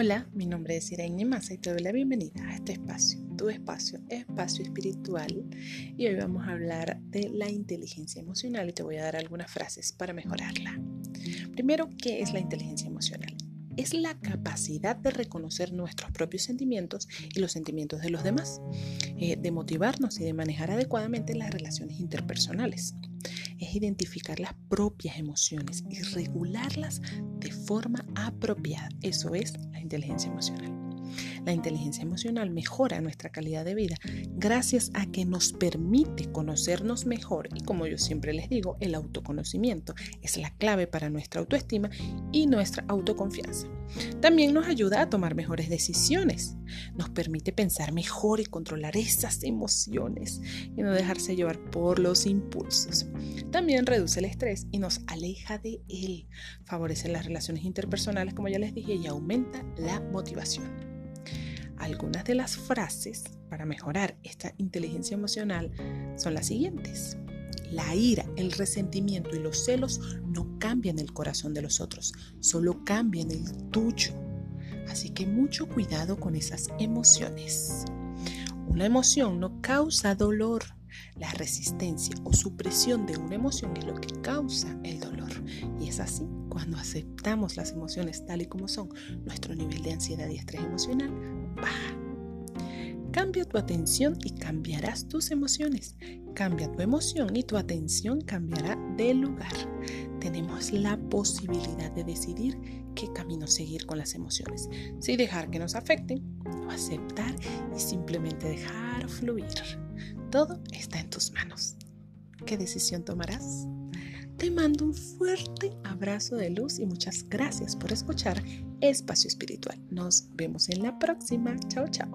Hola, mi nombre es Irene Massa y te doy la bienvenida a este espacio, tu espacio, espacio espiritual. Y hoy vamos a hablar de la inteligencia emocional y te voy a dar algunas frases para mejorarla. Primero, ¿qué es la inteligencia emocional? Es la capacidad de reconocer nuestros propios sentimientos y los sentimientos de los demás, eh, de motivarnos y de manejar adecuadamente las relaciones interpersonales es identificar las propias emociones y regularlas de forma apropiada. Eso es inteligencia emocional. La inteligencia emocional mejora nuestra calidad de vida gracias a que nos permite conocernos mejor y como yo siempre les digo, el autoconocimiento es la clave para nuestra autoestima y nuestra autoconfianza. También nos ayuda a tomar mejores decisiones, nos permite pensar mejor y controlar esas emociones y no dejarse llevar por los impulsos. También reduce el estrés y nos aleja de él, favorece las relaciones interpersonales como ya les dije y aumenta la motivación. Algunas de las frases para mejorar esta inteligencia emocional son las siguientes. La ira, el resentimiento y los celos no cambian el corazón de los otros, solo cambian el tuyo. Así que mucho cuidado con esas emociones. Una emoción no causa dolor. La resistencia o supresión de una emoción es lo que causa el dolor. Y es así, cuando aceptamos las emociones tal y como son, nuestro nivel de ansiedad y estrés emocional baja. Cambia tu atención y cambiarás tus emociones. Cambia tu emoción y tu atención cambiará de lugar. Tenemos la posibilidad de decidir qué camino seguir con las emociones. Si dejar que nos afecten o aceptar y simplemente dejar fluir. Todo está en tus manos. ¿Qué decisión tomarás? Te mando un fuerte abrazo de luz y muchas gracias por escuchar Espacio Espiritual. Nos vemos en la próxima. Chao, chao.